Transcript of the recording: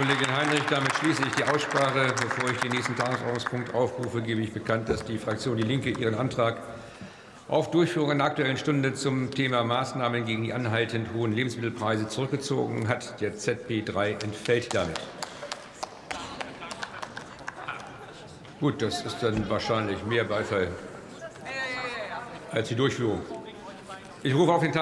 Kollegin Heinrich, damit schließe ich die Aussprache. Bevor ich den nächsten Tagesordnungspunkt aufrufe, gebe ich bekannt, dass die Fraktion Die Linke ihren Antrag auf Durchführung einer Aktuellen Stunde zum Thema Maßnahmen gegen die anhaltend hohen Lebensmittelpreise zurückgezogen hat. Der ZB 3 entfällt damit. Gut, das ist dann wahrscheinlich mehr Beifall als die Durchführung. Ich rufe auf den Tagesordnungspunkt